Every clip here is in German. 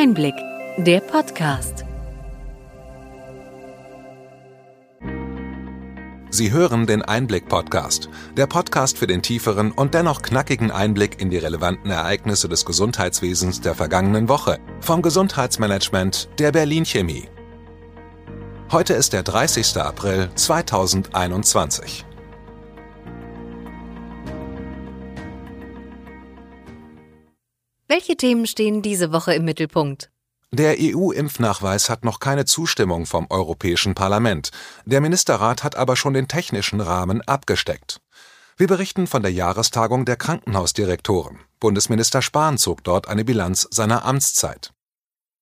Einblick, der Podcast. Sie hören den Einblick-Podcast, der Podcast für den tieferen und dennoch knackigen Einblick in die relevanten Ereignisse des Gesundheitswesens der vergangenen Woche vom Gesundheitsmanagement der Berlin Chemie. Heute ist der 30. April 2021. Welche Themen stehen diese Woche im Mittelpunkt? Der EU-Impfnachweis hat noch keine Zustimmung vom Europäischen Parlament. Der Ministerrat hat aber schon den technischen Rahmen abgesteckt. Wir berichten von der Jahrestagung der Krankenhausdirektoren. Bundesminister Spahn zog dort eine Bilanz seiner Amtszeit.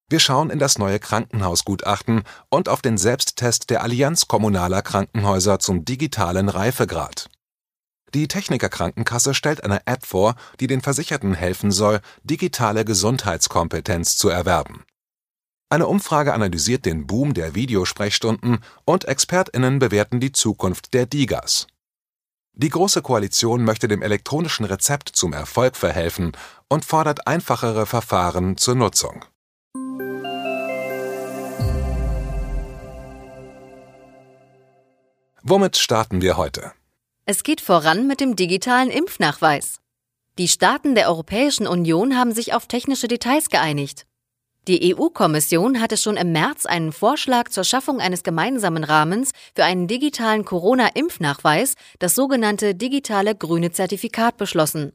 Wir schauen in das neue Krankenhausgutachten und auf den Selbsttest der Allianz kommunaler Krankenhäuser zum digitalen Reifegrad. Die Techniker Krankenkasse stellt eine App vor, die den Versicherten helfen soll, digitale Gesundheitskompetenz zu erwerben. Eine Umfrage analysiert den Boom der Videosprechstunden und ExpertInnen bewerten die Zukunft der Digas. Die Große Koalition möchte dem elektronischen Rezept zum Erfolg verhelfen und fordert einfachere Verfahren zur Nutzung. Womit starten wir heute? Es geht voran mit dem digitalen Impfnachweis. Die Staaten der Europäischen Union haben sich auf technische Details geeinigt. Die EU-Kommission hatte schon im März einen Vorschlag zur Schaffung eines gemeinsamen Rahmens für einen digitalen Corona-Impfnachweis, das sogenannte digitale grüne Zertifikat, beschlossen.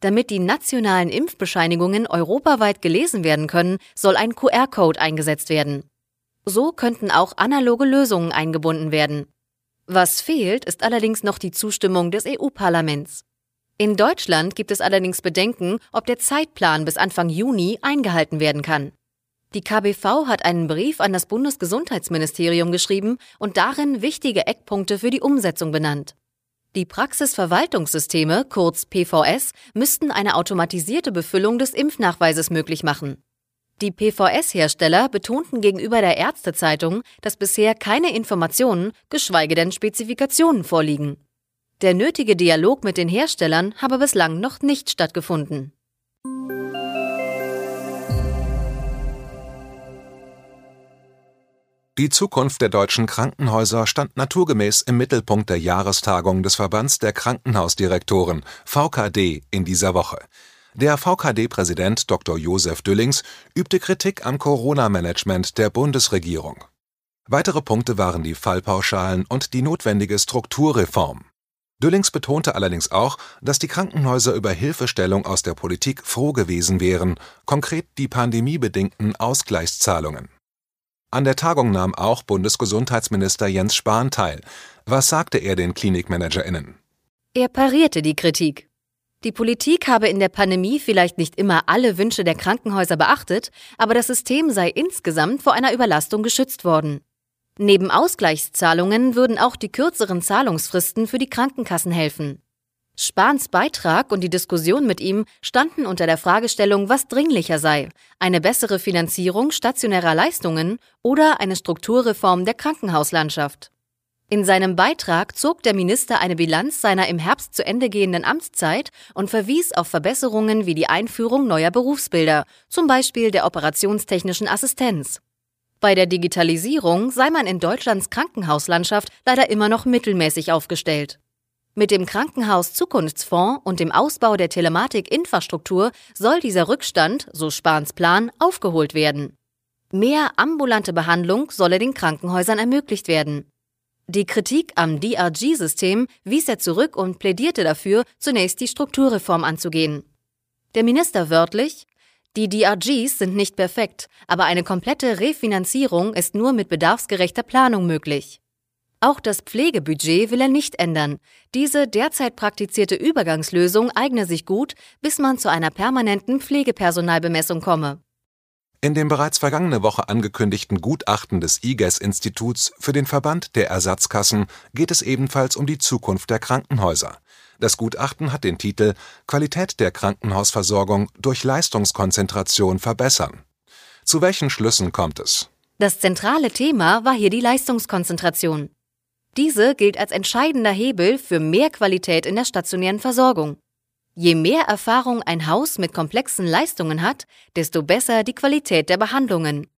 Damit die nationalen Impfbescheinigungen europaweit gelesen werden können, soll ein QR-Code eingesetzt werden. So könnten auch analoge Lösungen eingebunden werden. Was fehlt, ist allerdings noch die Zustimmung des EU-Parlaments. In Deutschland gibt es allerdings Bedenken, ob der Zeitplan bis Anfang Juni eingehalten werden kann. Die KBV hat einen Brief an das Bundesgesundheitsministerium geschrieben und darin wichtige Eckpunkte für die Umsetzung benannt. Die Praxisverwaltungssysteme, kurz PVS, müssten eine automatisierte Befüllung des Impfnachweises möglich machen. Die PVS-Hersteller betonten gegenüber der Ärztezeitung, dass bisher keine Informationen, geschweige denn Spezifikationen vorliegen. Der nötige Dialog mit den Herstellern habe bislang noch nicht stattgefunden. Die Zukunft der deutschen Krankenhäuser stand naturgemäß im Mittelpunkt der Jahrestagung des Verbands der Krankenhausdirektoren VKD in dieser Woche. Der VKD-Präsident Dr. Josef Düllings übte Kritik am Corona-Management der Bundesregierung. Weitere Punkte waren die Fallpauschalen und die notwendige Strukturreform. Düllings betonte allerdings auch, dass die Krankenhäuser über Hilfestellung aus der Politik froh gewesen wären, konkret die pandemiebedingten Ausgleichszahlungen. An der Tagung nahm auch Bundesgesundheitsminister Jens Spahn teil. Was sagte er den KlinikmanagerInnen? Er parierte die Kritik. Die Politik habe in der Pandemie vielleicht nicht immer alle Wünsche der Krankenhäuser beachtet, aber das System sei insgesamt vor einer Überlastung geschützt worden. Neben Ausgleichszahlungen würden auch die kürzeren Zahlungsfristen für die Krankenkassen helfen. Spahns Beitrag und die Diskussion mit ihm standen unter der Fragestellung, was dringlicher sei, eine bessere Finanzierung stationärer Leistungen oder eine Strukturreform der Krankenhauslandschaft. In seinem Beitrag zog der Minister eine Bilanz seiner im Herbst zu Ende gehenden Amtszeit und verwies auf Verbesserungen wie die Einführung neuer Berufsbilder, zum Beispiel der operationstechnischen Assistenz. Bei der Digitalisierung sei man in Deutschlands Krankenhauslandschaft leider immer noch mittelmäßig aufgestellt. Mit dem Krankenhaus Zukunftsfonds und dem Ausbau der Telematikinfrastruktur soll dieser Rückstand, so Spahns Plan, aufgeholt werden. Mehr ambulante Behandlung solle den Krankenhäusern ermöglicht werden. Die Kritik am DRG-System wies er zurück und plädierte dafür, zunächst die Strukturreform anzugehen. Der Minister wörtlich Die DRGs sind nicht perfekt, aber eine komplette Refinanzierung ist nur mit bedarfsgerechter Planung möglich. Auch das Pflegebudget will er nicht ändern. Diese derzeit praktizierte Übergangslösung eigne sich gut, bis man zu einer permanenten Pflegepersonalbemessung komme. In dem bereits vergangene Woche angekündigten Gutachten des IGES-Instituts für den Verband der Ersatzkassen geht es ebenfalls um die Zukunft der Krankenhäuser. Das Gutachten hat den Titel Qualität der Krankenhausversorgung durch Leistungskonzentration verbessern. Zu welchen Schlüssen kommt es? Das zentrale Thema war hier die Leistungskonzentration. Diese gilt als entscheidender Hebel für mehr Qualität in der stationären Versorgung. Je mehr Erfahrung ein Haus mit komplexen Leistungen hat, desto besser die Qualität der Behandlungen.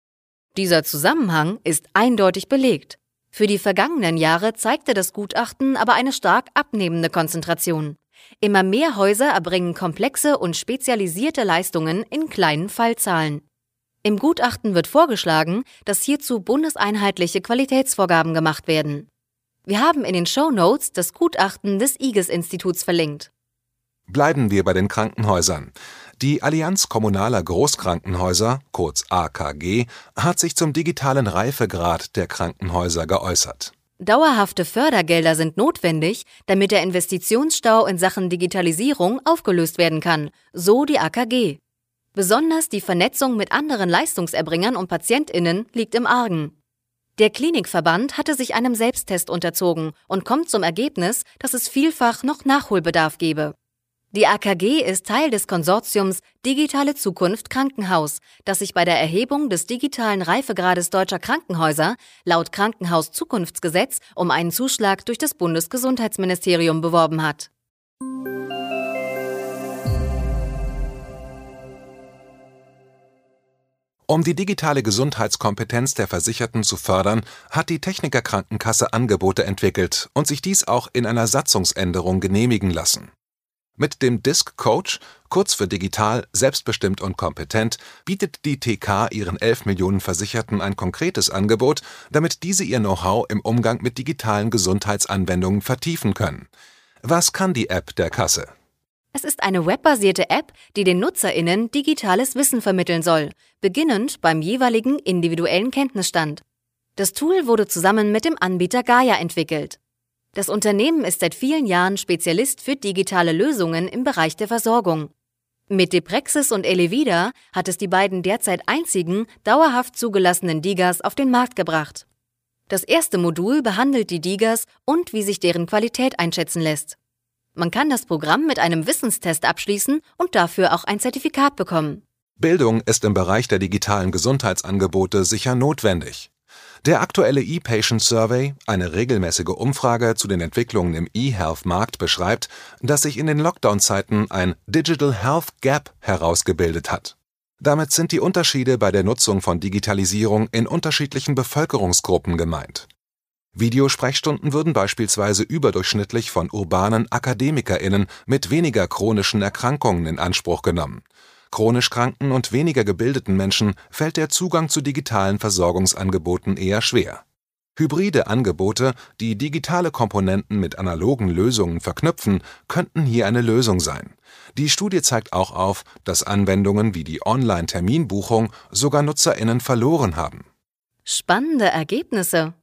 Dieser Zusammenhang ist eindeutig belegt. Für die vergangenen Jahre zeigte das Gutachten aber eine stark abnehmende Konzentration. Immer mehr Häuser erbringen komplexe und spezialisierte Leistungen in kleinen Fallzahlen. Im Gutachten wird vorgeschlagen, dass hierzu bundeseinheitliche Qualitätsvorgaben gemacht werden. Wir haben in den Show Notes das Gutachten des IGES-Instituts verlinkt. Bleiben wir bei den Krankenhäusern. Die Allianz Kommunaler Großkrankenhäuser, kurz AKG, hat sich zum digitalen Reifegrad der Krankenhäuser geäußert. Dauerhafte Fördergelder sind notwendig, damit der Investitionsstau in Sachen Digitalisierung aufgelöst werden kann, so die AKG. Besonders die Vernetzung mit anderen Leistungserbringern und Patientinnen liegt im Argen. Der Klinikverband hatte sich einem Selbsttest unterzogen und kommt zum Ergebnis, dass es vielfach noch Nachholbedarf gebe. Die AKG ist Teil des Konsortiums Digitale Zukunft Krankenhaus, das sich bei der Erhebung des digitalen Reifegrades deutscher Krankenhäuser laut Krankenhauszukunftsgesetz um einen Zuschlag durch das Bundesgesundheitsministerium beworben hat. Um die digitale Gesundheitskompetenz der Versicherten zu fördern, hat die Techniker Krankenkasse Angebote entwickelt und sich dies auch in einer Satzungsänderung genehmigen lassen. Mit dem Disk Coach, kurz für digital, selbstbestimmt und kompetent, bietet die TK ihren 11 Millionen Versicherten ein konkretes Angebot, damit diese ihr Know-how im Umgang mit digitalen Gesundheitsanwendungen vertiefen können. Was kann die App der Kasse? Es ist eine webbasierte App, die den NutzerInnen digitales Wissen vermitteln soll, beginnend beim jeweiligen individuellen Kenntnisstand. Das Tool wurde zusammen mit dem Anbieter Gaia entwickelt. Das Unternehmen ist seit vielen Jahren Spezialist für digitale Lösungen im Bereich der Versorgung. Mit Deprexis und Elevida hat es die beiden derzeit einzigen dauerhaft zugelassenen Digas auf den Markt gebracht. Das erste Modul behandelt die Digas und wie sich deren Qualität einschätzen lässt. Man kann das Programm mit einem Wissenstest abschließen und dafür auch ein Zertifikat bekommen. Bildung ist im Bereich der digitalen Gesundheitsangebote sicher notwendig. Der aktuelle ePatient Survey, eine regelmäßige Umfrage zu den Entwicklungen im eHealth-Markt, beschreibt, dass sich in den Lockdown-Zeiten ein Digital Health Gap herausgebildet hat. Damit sind die Unterschiede bei der Nutzung von Digitalisierung in unterschiedlichen Bevölkerungsgruppen gemeint. Videosprechstunden würden beispielsweise überdurchschnittlich von urbanen AkademikerInnen mit weniger chronischen Erkrankungen in Anspruch genommen Chronisch kranken und weniger gebildeten Menschen fällt der Zugang zu digitalen Versorgungsangeboten eher schwer. Hybride Angebote, die digitale Komponenten mit analogen Lösungen verknüpfen, könnten hier eine Lösung sein. Die Studie zeigt auch auf, dass Anwendungen wie die Online-Terminbuchung sogar NutzerInnen verloren haben. Spannende Ergebnisse.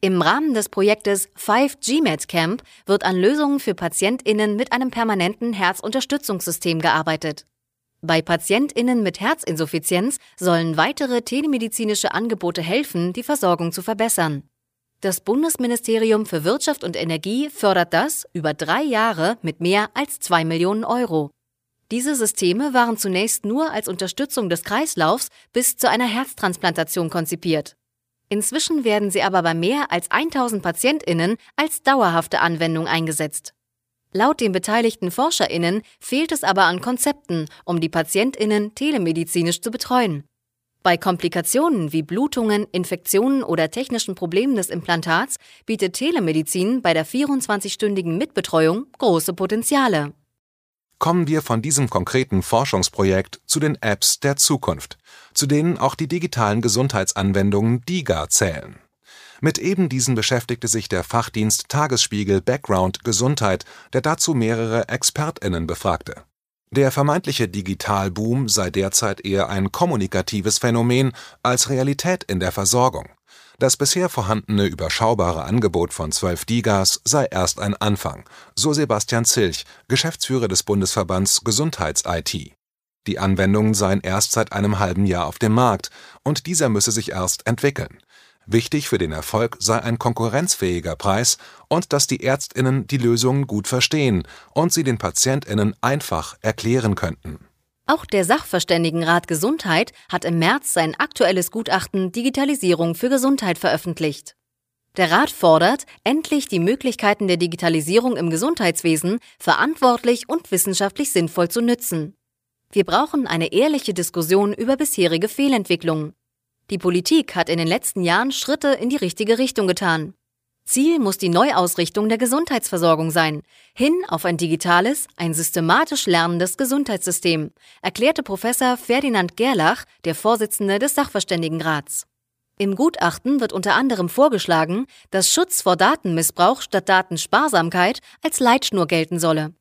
Im Rahmen des Projektes 5GMed Camp wird an Lösungen für PatientInnen mit einem permanenten Herzunterstützungssystem gearbeitet. Bei PatientInnen mit Herzinsuffizienz sollen weitere telemedizinische Angebote helfen, die Versorgung zu verbessern. Das Bundesministerium für Wirtschaft und Energie fördert das über drei Jahre mit mehr als zwei Millionen Euro. Diese Systeme waren zunächst nur als Unterstützung des Kreislaufs bis zu einer Herztransplantation konzipiert. Inzwischen werden sie aber bei mehr als 1000 PatientInnen als dauerhafte Anwendung eingesetzt. Laut den beteiligten ForscherInnen fehlt es aber an Konzepten, um die PatientInnen telemedizinisch zu betreuen. Bei Komplikationen wie Blutungen, Infektionen oder technischen Problemen des Implantats bietet Telemedizin bei der 24-stündigen Mitbetreuung große Potenziale. Kommen wir von diesem konkreten Forschungsprojekt zu den Apps der Zukunft, zu denen auch die digitalen Gesundheitsanwendungen DIGA zählen. Mit eben diesen beschäftigte sich der Fachdienst Tagesspiegel Background Gesundheit, der dazu mehrere ExpertInnen befragte. Der vermeintliche Digitalboom sei derzeit eher ein kommunikatives Phänomen als Realität in der Versorgung. Das bisher vorhandene überschaubare Angebot von 12 Digas sei erst ein Anfang, so Sebastian Zilch, Geschäftsführer des Bundesverbands Gesundheits-IT. Die Anwendungen seien erst seit einem halben Jahr auf dem Markt und dieser müsse sich erst entwickeln. Wichtig für den Erfolg sei ein konkurrenzfähiger Preis und dass die Ärztinnen die Lösungen gut verstehen und sie den Patientinnen einfach erklären könnten. Auch der Sachverständigenrat Gesundheit hat im März sein aktuelles Gutachten Digitalisierung für Gesundheit veröffentlicht. Der Rat fordert, endlich die Möglichkeiten der Digitalisierung im Gesundheitswesen verantwortlich und wissenschaftlich sinnvoll zu nützen. Wir brauchen eine ehrliche Diskussion über bisherige Fehlentwicklungen. Die Politik hat in den letzten Jahren Schritte in die richtige Richtung getan. Ziel muss die Neuausrichtung der Gesundheitsversorgung sein, hin auf ein digitales, ein systematisch lernendes Gesundheitssystem, erklärte Professor Ferdinand Gerlach, der Vorsitzende des Sachverständigenrats. Im Gutachten wird unter anderem vorgeschlagen, dass Schutz vor Datenmissbrauch statt Datensparsamkeit als Leitschnur gelten solle.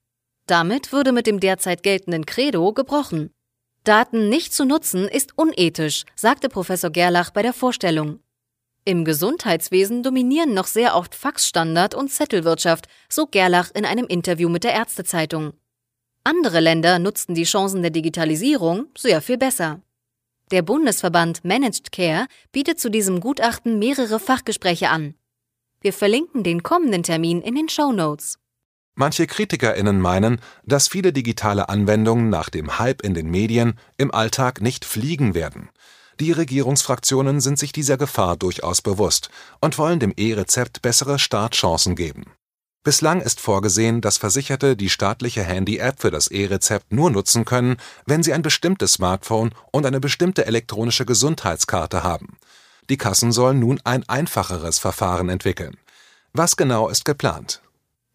Damit würde mit dem derzeit geltenden Credo gebrochen. Daten nicht zu nutzen ist unethisch, sagte Professor Gerlach bei der Vorstellung. Im Gesundheitswesen dominieren noch sehr oft Faxstandard und Zettelwirtschaft, so Gerlach in einem Interview mit der Ärztezeitung. Andere Länder nutzten die Chancen der Digitalisierung sehr viel besser. Der Bundesverband Managed Care bietet zu diesem Gutachten mehrere Fachgespräche an. Wir verlinken den kommenden Termin in den Show Notes. Manche KritikerInnen meinen, dass viele digitale Anwendungen nach dem Hype in den Medien im Alltag nicht fliegen werden. Die Regierungsfraktionen sind sich dieser Gefahr durchaus bewusst und wollen dem E-Rezept bessere Startchancen geben. Bislang ist vorgesehen, dass Versicherte die staatliche Handy-App für das E-Rezept nur nutzen können, wenn sie ein bestimmtes Smartphone und eine bestimmte elektronische Gesundheitskarte haben. Die Kassen sollen nun ein einfacheres Verfahren entwickeln. Was genau ist geplant?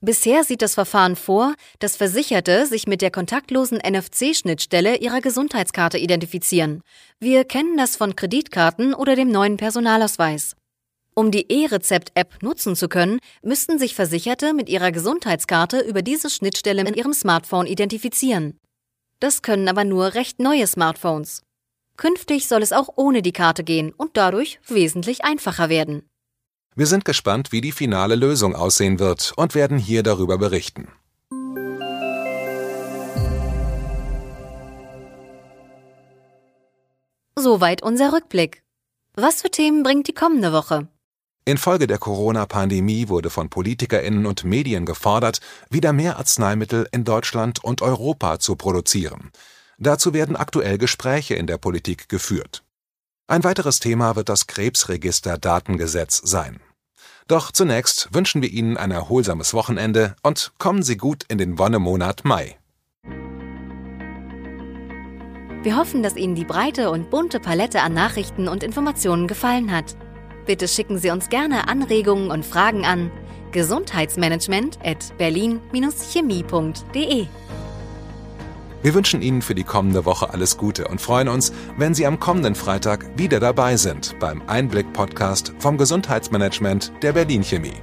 Bisher sieht das Verfahren vor, dass Versicherte sich mit der kontaktlosen NFC-Schnittstelle ihrer Gesundheitskarte identifizieren. Wir kennen das von Kreditkarten oder dem neuen Personalausweis. Um die E-Rezept-App nutzen zu können, müssten sich Versicherte mit ihrer Gesundheitskarte über diese Schnittstelle in ihrem Smartphone identifizieren. Das können aber nur recht neue Smartphones. Künftig soll es auch ohne die Karte gehen und dadurch wesentlich einfacher werden. Wir sind gespannt, wie die finale Lösung aussehen wird und werden hier darüber berichten. Soweit unser Rückblick. Was für Themen bringt die kommende Woche? Infolge der Corona-Pandemie wurde von PolitikerInnen und Medien gefordert, wieder mehr Arzneimittel in Deutschland und Europa zu produzieren. Dazu werden aktuell Gespräche in der Politik geführt. Ein weiteres Thema wird das Krebsregister-Datengesetz sein. Doch zunächst wünschen wir Ihnen ein erholsames Wochenende und kommen Sie gut in den Wonnemonat Mai. Wir hoffen, dass Ihnen die breite und bunte Palette an Nachrichten und Informationen gefallen hat. Bitte schicken Sie uns gerne Anregungen und Fragen an gesundheitsmanagement at berlin-chemie.de. Wir wünschen Ihnen für die kommende Woche alles Gute und freuen uns, wenn Sie am kommenden Freitag wieder dabei sind beim Einblick-Podcast vom Gesundheitsmanagement der Berlin Chemie.